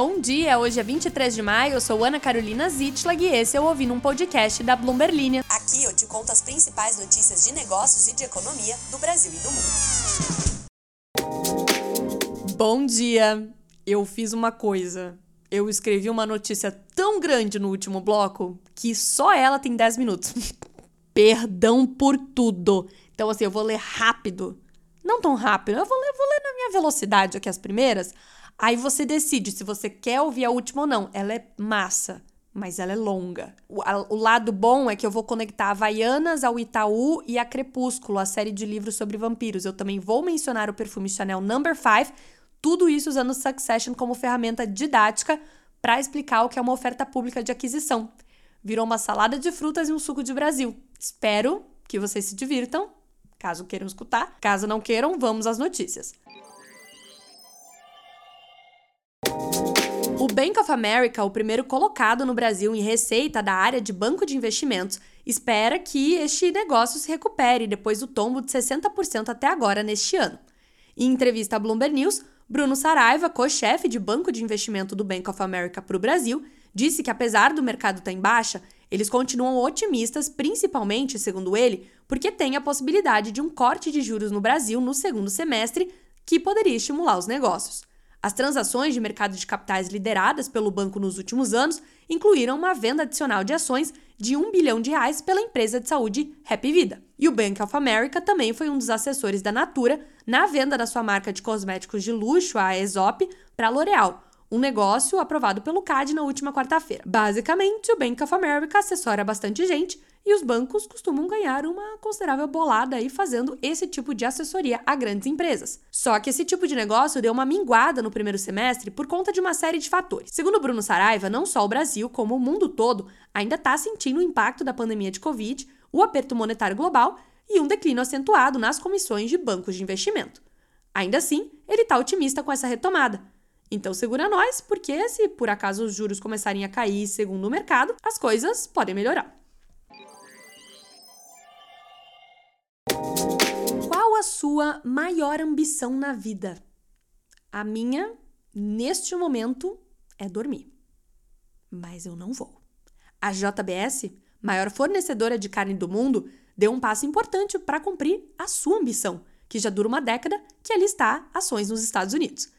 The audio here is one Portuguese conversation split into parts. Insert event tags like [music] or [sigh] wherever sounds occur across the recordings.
Bom dia, hoje é 23 de maio, eu sou Ana Carolina Zitlag e esse é o Ouvindo um Podcast da Bloomberg Linha. Aqui eu te conto as principais notícias de negócios e de economia do Brasil e do mundo. Bom dia! Eu fiz uma coisa. Eu escrevi uma notícia tão grande no último bloco que só ela tem 10 minutos. [laughs] Perdão por tudo. Então, assim, eu vou ler rápido. Não tão rápido, eu vou ler, vou ler na minha velocidade aqui as primeiras Aí você decide se você quer ouvir a última ou não. Ela é massa, mas ela é longa. O, a, o lado bom é que eu vou conectar Havaianas ao Itaú e a Crepúsculo, a série de livros sobre vampiros. Eu também vou mencionar o perfume Chanel Number 5, tudo isso usando Succession como ferramenta didática para explicar o que é uma oferta pública de aquisição. Virou uma salada de frutas e um suco de Brasil. Espero que vocês se divirtam, caso queiram escutar. Caso não queiram, vamos às notícias. O Bank of America, o primeiro colocado no Brasil em receita da área de banco de investimentos, espera que este negócio se recupere depois do tombo de 60% até agora neste ano. Em entrevista à Bloomberg News, Bruno Saraiva, co-chefe de banco de investimento do Bank of America para o Brasil, disse que apesar do mercado estar em baixa, eles continuam otimistas, principalmente, segundo ele, porque tem a possibilidade de um corte de juros no Brasil no segundo semestre que poderia estimular os negócios. As transações de mercado de capitais lideradas pelo banco nos últimos anos incluíram uma venda adicional de ações de 1 bilhão de reais pela empresa de saúde Happy Vida. E o Bank of America também foi um dos assessores da Natura na venda da sua marca de cosméticos de luxo, a Aesop, para a L'Oréal, um negócio aprovado pelo CAD na última quarta-feira. Basicamente, o Bank of America assessora bastante gente e os bancos costumam ganhar uma considerável bolada aí fazendo esse tipo de assessoria a grandes empresas. Só que esse tipo de negócio deu uma minguada no primeiro semestre por conta de uma série de fatores. Segundo Bruno Saraiva, não só o Brasil, como o mundo todo, ainda está sentindo o impacto da pandemia de Covid, o aperto monetário global e um declínio acentuado nas comissões de bancos de investimento. Ainda assim, ele está otimista com essa retomada. Então segura nós, porque se por acaso os juros começarem a cair segundo o mercado, as coisas podem melhorar. a sua maior ambição na vida? A minha, neste momento, é dormir. Mas eu não vou. A JBS, maior fornecedora de carne do mundo, deu um passo importante para cumprir a sua ambição, que já dura uma década, que é listar ações nos Estados Unidos.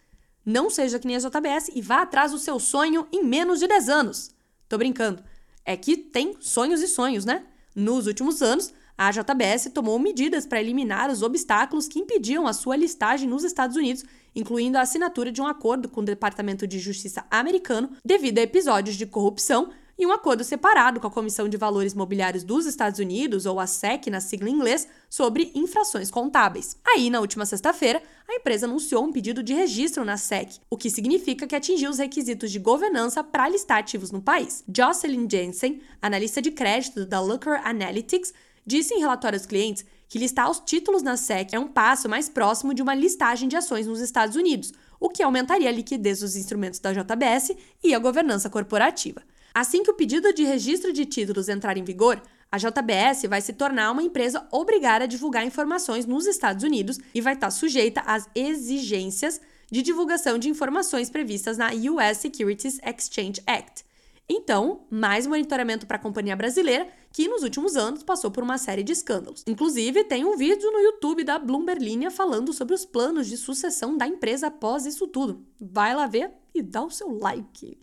Não seja que nem a JBS e vá atrás do seu sonho em menos de 10 anos. Tô brincando. É que tem sonhos e sonhos, né? Nos últimos anos, a JBS tomou medidas para eliminar os obstáculos que impediam a sua listagem nos Estados Unidos, incluindo a assinatura de um acordo com o Departamento de Justiça americano devido a episódios de corrupção e um acordo separado com a Comissão de Valores Mobiliários dos Estados Unidos, ou a SEC na sigla em inglês, sobre infrações contábeis. Aí, na última sexta-feira, a empresa anunciou um pedido de registro na SEC, o que significa que atingiu os requisitos de governança para listar ativos no país. Jocelyn Jensen, analista de crédito da Looker Analytics, disse em relatório aos clientes que listar os títulos na SEC é um passo mais próximo de uma listagem de ações nos Estados Unidos, o que aumentaria a liquidez dos instrumentos da JBS e a governança corporativa. Assim que o pedido de registro de títulos entrar em vigor, a JBS vai se tornar uma empresa obrigada a divulgar informações nos Estados Unidos e vai estar sujeita às exigências de divulgação de informações previstas na US Securities Exchange Act. Então, mais monitoramento para a companhia brasileira, que nos últimos anos passou por uma série de escândalos. Inclusive, tem um vídeo no YouTube da Bloomberg Linha falando sobre os planos de sucessão da empresa após isso tudo. Vai lá ver e dá o seu like.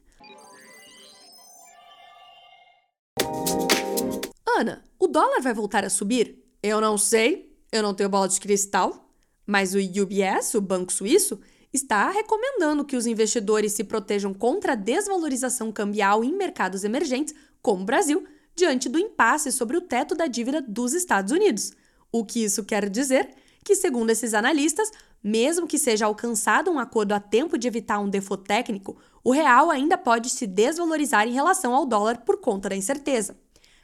Ana, o dólar vai voltar a subir? Eu não sei, eu não tenho bola de cristal, mas o UBS, o Banco Suíço, está recomendando que os investidores se protejam contra a desvalorização cambial em mercados emergentes, como o Brasil, diante do impasse sobre o teto da dívida dos Estados Unidos. O que isso quer dizer? Que, segundo esses analistas, mesmo que seja alcançado um acordo a tempo de evitar um default técnico, o real ainda pode se desvalorizar em relação ao dólar por conta da incerteza.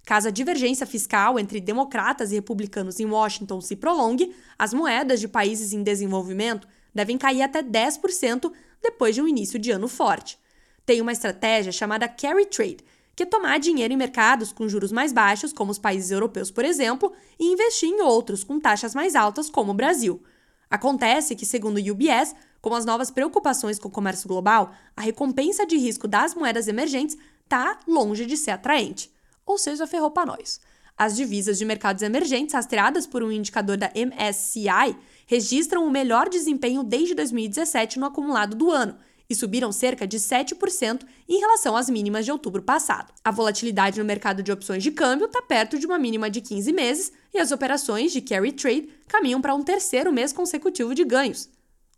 Caso a divergência fiscal entre democratas e republicanos em Washington se prolongue, as moedas de países em desenvolvimento devem cair até 10% depois de um início de ano forte. Tem uma estratégia chamada carry trade, que é tomar dinheiro em mercados com juros mais baixos, como os países europeus, por exemplo, e investir em outros com taxas mais altas, como o Brasil. Acontece que, segundo o UBS, Com as novas preocupações com o comércio global, a recompensa de risco das moedas emergentes está longe de ser atraente. Ou seja, ferrou para nós. As divisas de mercados emergentes, rastreadas por um indicador da MSCI, registram o melhor desempenho desde 2017 no acumulado do ano e subiram cerca de 7% em relação às mínimas de outubro passado. A volatilidade no mercado de opções de câmbio está perto de uma mínima de 15 meses e as operações de carry trade caminham para um terceiro mês consecutivo de ganhos.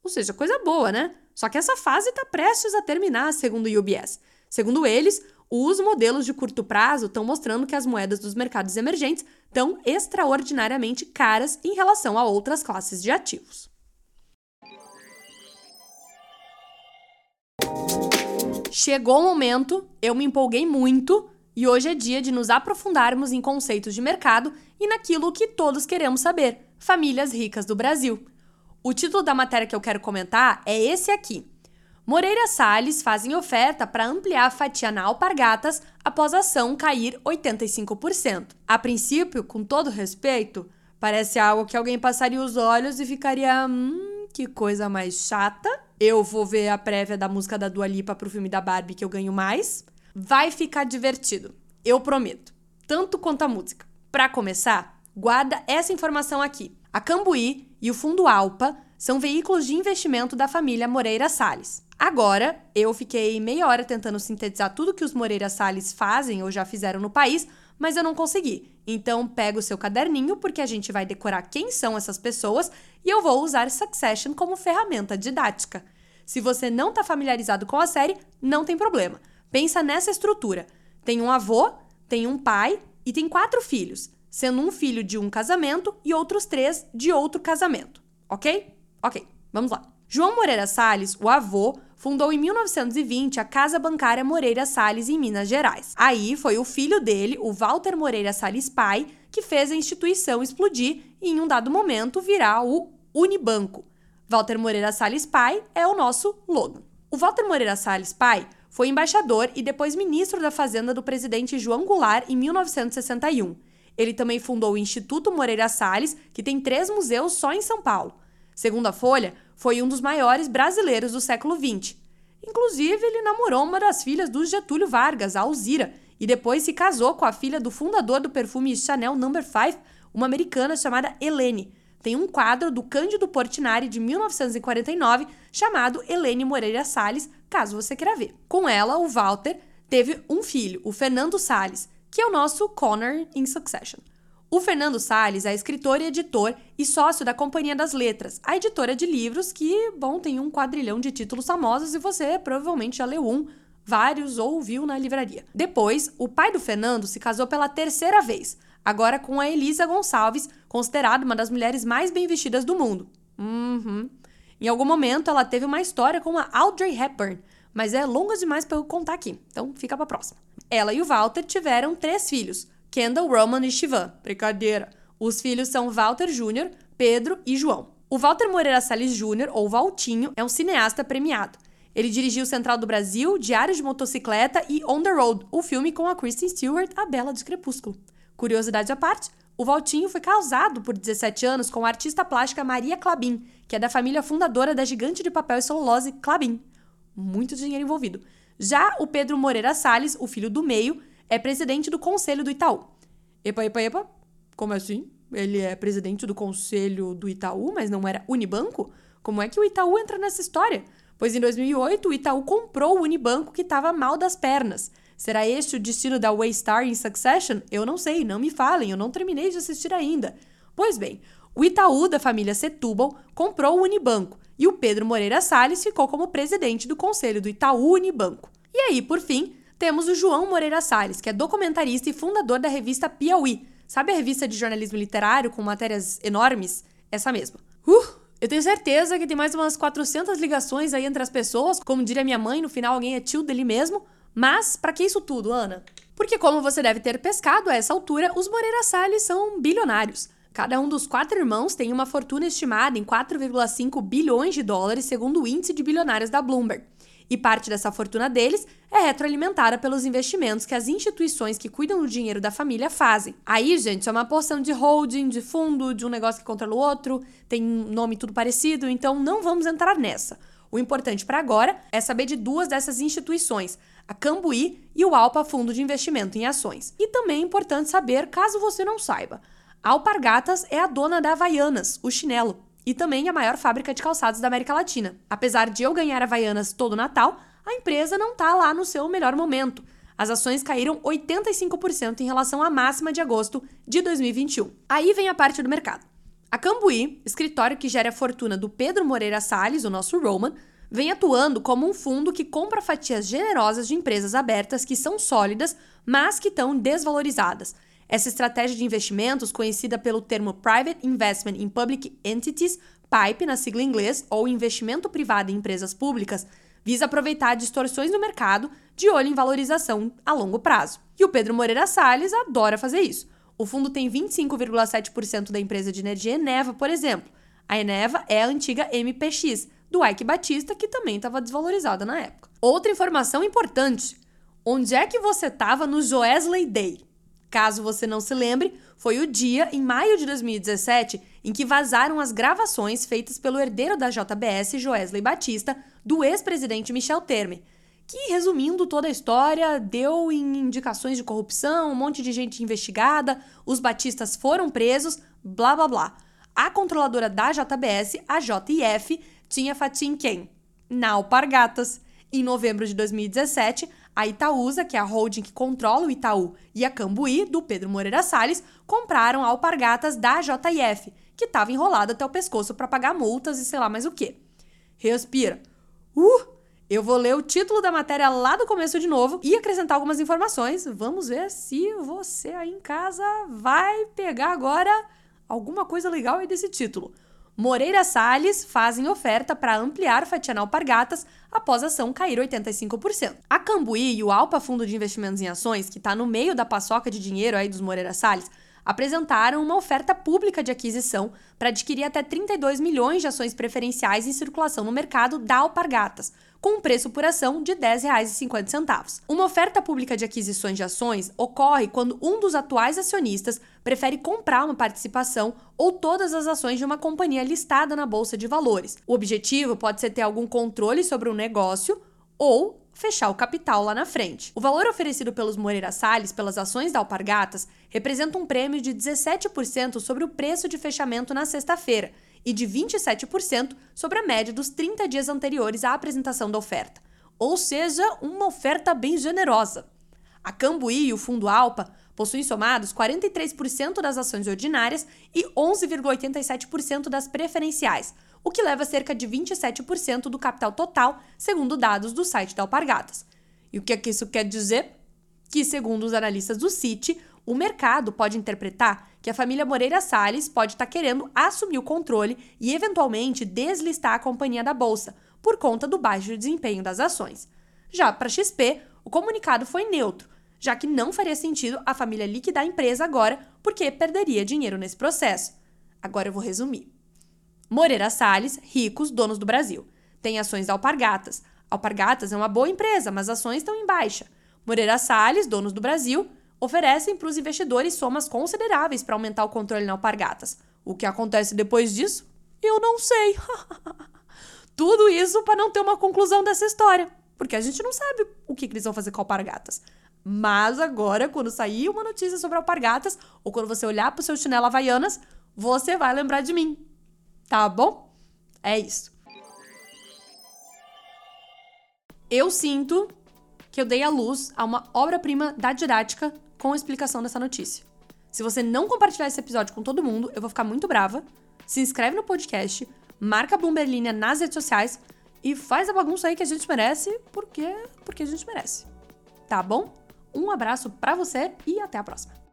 Ou seja, coisa boa, né? Só que essa fase está prestes a terminar, segundo o UBS. Segundo eles, os modelos de curto prazo estão mostrando que as moedas dos mercados emergentes estão extraordinariamente caras em relação a outras classes de ativos. Chegou o momento, eu me empolguei muito e hoje é dia de nos aprofundarmos em conceitos de mercado e naquilo que todos queremos saber: famílias ricas do Brasil. O título da matéria que eu quero comentar é esse aqui. Moreira Salles fazem oferta para ampliar a fatia na Alpargatas após a ação cair 85%. A princípio, com todo respeito, parece algo que alguém passaria os olhos e ficaria, hum, que coisa mais chata. Eu vou ver a prévia da música da Dua Lipa pro filme da Barbie que eu ganho mais. Vai ficar divertido, eu prometo. Tanto quanto a música. Para começar, guarda essa informação aqui. A Cambuí e o Fundo Alpa são veículos de investimento da família Moreira Salles. Agora, eu fiquei meia hora tentando sintetizar tudo que os Moreira Salles fazem ou já fizeram no país, mas eu não consegui. Então, pega o seu caderninho, porque a gente vai decorar quem são essas pessoas e eu vou usar Succession como ferramenta didática. Se você não está familiarizado com a série, não tem problema. Pensa nessa estrutura: tem um avô, tem um pai e tem quatro filhos, sendo um filho de um casamento e outros três de outro casamento. Ok? Ok, vamos lá. João Moreira Salles, o avô, fundou em 1920 a Casa Bancária Moreira Salles em Minas Gerais. Aí foi o filho dele, o Walter Moreira Salles pai, que fez a instituição explodir e em um dado momento virar o Unibanco. Walter Moreira Salles pai é o nosso logo. O Walter Moreira Salles pai foi embaixador e depois ministro da Fazenda do presidente João Goulart em 1961. Ele também fundou o Instituto Moreira Salles, que tem três museus só em São Paulo. Segundo a Folha, foi um dos maiores brasileiros do século XX. Inclusive, ele namorou uma das filhas do Getúlio Vargas, a Alzira, e depois se casou com a filha do fundador do perfume Chanel No. 5, uma americana chamada Helene. Tem um quadro do Cândido Portinari de 1949 chamado Helene Moreira Salles, caso você queira ver. Com ela, o Walter teve um filho, o Fernando Salles, que é o nosso Connor in Succession. O Fernando Salles é escritor e editor e sócio da Companhia das Letras, a editora de livros que, bom, tem um quadrilhão de títulos famosos e você provavelmente já leu um, vários ou viu na livraria. Depois, o pai do Fernando se casou pela terceira vez, agora com a Elisa Gonçalves, considerada uma das mulheres mais bem vestidas do mundo. Uhum. Em algum momento, ela teve uma história com a Audrey Hepburn, mas é longa demais para eu contar aqui, então fica para próxima. Ela e o Walter tiveram três filhos, Kendall, Roman e Shivan. Brincadeira. Os filhos são Walter Jr., Pedro e João. O Walter Moreira Salles Jr., ou Valtinho, é um cineasta premiado. Ele dirigiu Central do Brasil, Diário de Motocicleta e On the Road, o filme com a Kristen Stewart, a Bela de Crepúsculo. Curiosidade à parte, o Valtinho foi casado por 17 anos com a artista plástica Maria Clabin, que é da família fundadora da gigante de papel e celulose Clabin. Muito dinheiro envolvido. Já o Pedro Moreira Salles, o filho do meio, é presidente do conselho do Itaú. Epa, epa, epa. Como assim? Ele é presidente do conselho do Itaú, mas não era Unibanco? Como é que o Itaú entra nessa história? Pois em 2008 o Itaú comprou o Unibanco que estava mal das pernas. Será este o destino da Waystar em Succession? Eu não sei, não me falem, eu não terminei de assistir ainda. Pois bem, o Itaú da família Setúbal comprou o Unibanco e o Pedro Moreira Salles ficou como presidente do conselho do Itaú Unibanco. E aí, por fim, temos o João Moreira Salles, que é documentarista e fundador da revista Piauí. Sabe a revista de jornalismo literário com matérias enormes? Essa mesma. Uh, eu tenho certeza que tem mais umas 400 ligações aí entre as pessoas. Como diria minha mãe, no final alguém é tio dele mesmo. Mas, para que isso tudo, Ana? Porque, como você deve ter pescado a essa altura, os Moreira Salles são bilionários. Cada um dos quatro irmãos tem uma fortuna estimada em 4,5 bilhões de dólares, segundo o índice de bilionários da Bloomberg e parte dessa fortuna deles é retroalimentada pelos investimentos que as instituições que cuidam do dinheiro da família fazem. Aí, gente, é uma porção de holding, de fundo, de um negócio que controla o outro, tem nome tudo parecido, então não vamos entrar nessa. O importante para agora é saber de duas dessas instituições, a Cambuí e o Alpa Fundo de Investimento em Ações. E também é importante saber, caso você não saiba, a Alpargatas é a dona da Havaianas, o chinelo, e também a maior fábrica de calçados da América Latina. Apesar de eu ganhar Havaianas todo Natal, a empresa não está lá no seu melhor momento. As ações caíram 85% em relação à máxima de agosto de 2021. Aí vem a parte do mercado. A Cambuí, escritório que gera a fortuna do Pedro Moreira Salles, o nosso Roman, vem atuando como um fundo que compra fatias generosas de empresas abertas que são sólidas, mas que estão desvalorizadas. Essa estratégia de investimentos, conhecida pelo termo Private Investment in Public Entities, PIPE na sigla em inglês, ou investimento privado em empresas públicas, visa aproveitar distorções no mercado de olho em valorização a longo prazo. E o Pedro Moreira Salles adora fazer isso. O fundo tem 25,7% da empresa de energia Eneva, por exemplo. A Eneva é a antiga MPX, do Ike Batista, que também estava desvalorizada na época. Outra informação importante: onde é que você estava no Joesley Day? Caso você não se lembre, foi o dia, em maio de 2017, em que vazaram as gravações feitas pelo herdeiro da JBS, Joesley Batista, do ex-presidente Michel Temer, que, resumindo toda a história, deu em indicações de corrupção, um monte de gente investigada, os batistas foram presos, blá blá blá. A controladora da JBS, a JIF, tinha fatia em quem? Na Alpargatas. Em novembro de 2017, a Itaúsa, que é a holding que controla o Itaú, e a Cambuí, do Pedro Moreira Salles, compraram Alpargatas da JIF, que estava enrolada até o pescoço para pagar multas e sei lá mais o que. Respira. Uh! Eu vou ler o título da matéria lá do começo de novo e acrescentar algumas informações. Vamos ver se você aí em casa vai pegar agora alguma coisa legal aí desse título. Moreira Salles fazem oferta para ampliar fatia na Alpargatas após a ação cair 85%. A Cambuí e o Alpa Fundo de Investimentos em Ações, que está no meio da paçoca de dinheiro aí dos Moreira Salles, apresentaram uma oferta pública de aquisição para adquirir até 32 milhões de ações preferenciais em circulação no mercado da Alpargatas, com um preço por ação de R$ 10,50. Uma oferta pública de aquisições de ações ocorre quando um dos atuais acionistas prefere comprar uma participação ou todas as ações de uma companhia listada na bolsa de valores. O objetivo pode ser ter algum controle sobre o negócio ou fechar o capital lá na frente. O valor oferecido pelos Moreira Salles pelas ações da Alpargatas representa um prêmio de 17% sobre o preço de fechamento na sexta-feira e de 27% sobre a média dos 30 dias anteriores à apresentação da oferta. Ou seja, uma oferta bem generosa. A Cambuí e o Fundo Alpa possuem somados 43% das ações ordinárias e 11,87% das preferenciais, o que leva a cerca de 27% do capital total, segundo dados do site da Alpargatas. E o que é que isso quer dizer? Que, segundo os analistas do Citi, o mercado pode interpretar que a família Moreira Salles pode estar querendo assumir o controle e eventualmente deslistar a companhia da bolsa por conta do baixo desempenho das ações. Já para XP, o comunicado foi neutro, já que não faria sentido a família liquidar a empresa agora porque perderia dinheiro nesse processo. Agora eu vou resumir. Moreira Salles, ricos, donos do Brasil. Tem ações da Alpargatas. Alpargatas é uma boa empresa, mas ações estão em baixa. Moreira Salles, donos do Brasil, oferecem para os investidores somas consideráveis para aumentar o controle na Alpargatas. O que acontece depois disso? Eu não sei. [laughs] Tudo isso para não ter uma conclusão dessa história, porque a gente não sabe o que, que eles vão fazer com Alpargatas. Mas agora, quando sair uma notícia sobre Alpargatas, ou quando você olhar para o seu chinelo Havaianas, você vai lembrar de mim. Tá bom? É isso. Eu sinto que eu dei a luz a uma obra-prima da didática com a explicação dessa notícia. Se você não compartilhar esse episódio com todo mundo, eu vou ficar muito brava. Se inscreve no podcast, marca a Bloomberlinia nas redes sociais e faz a bagunça aí que a gente merece, porque porque a gente merece. Tá bom? Um abraço para você e até a próxima.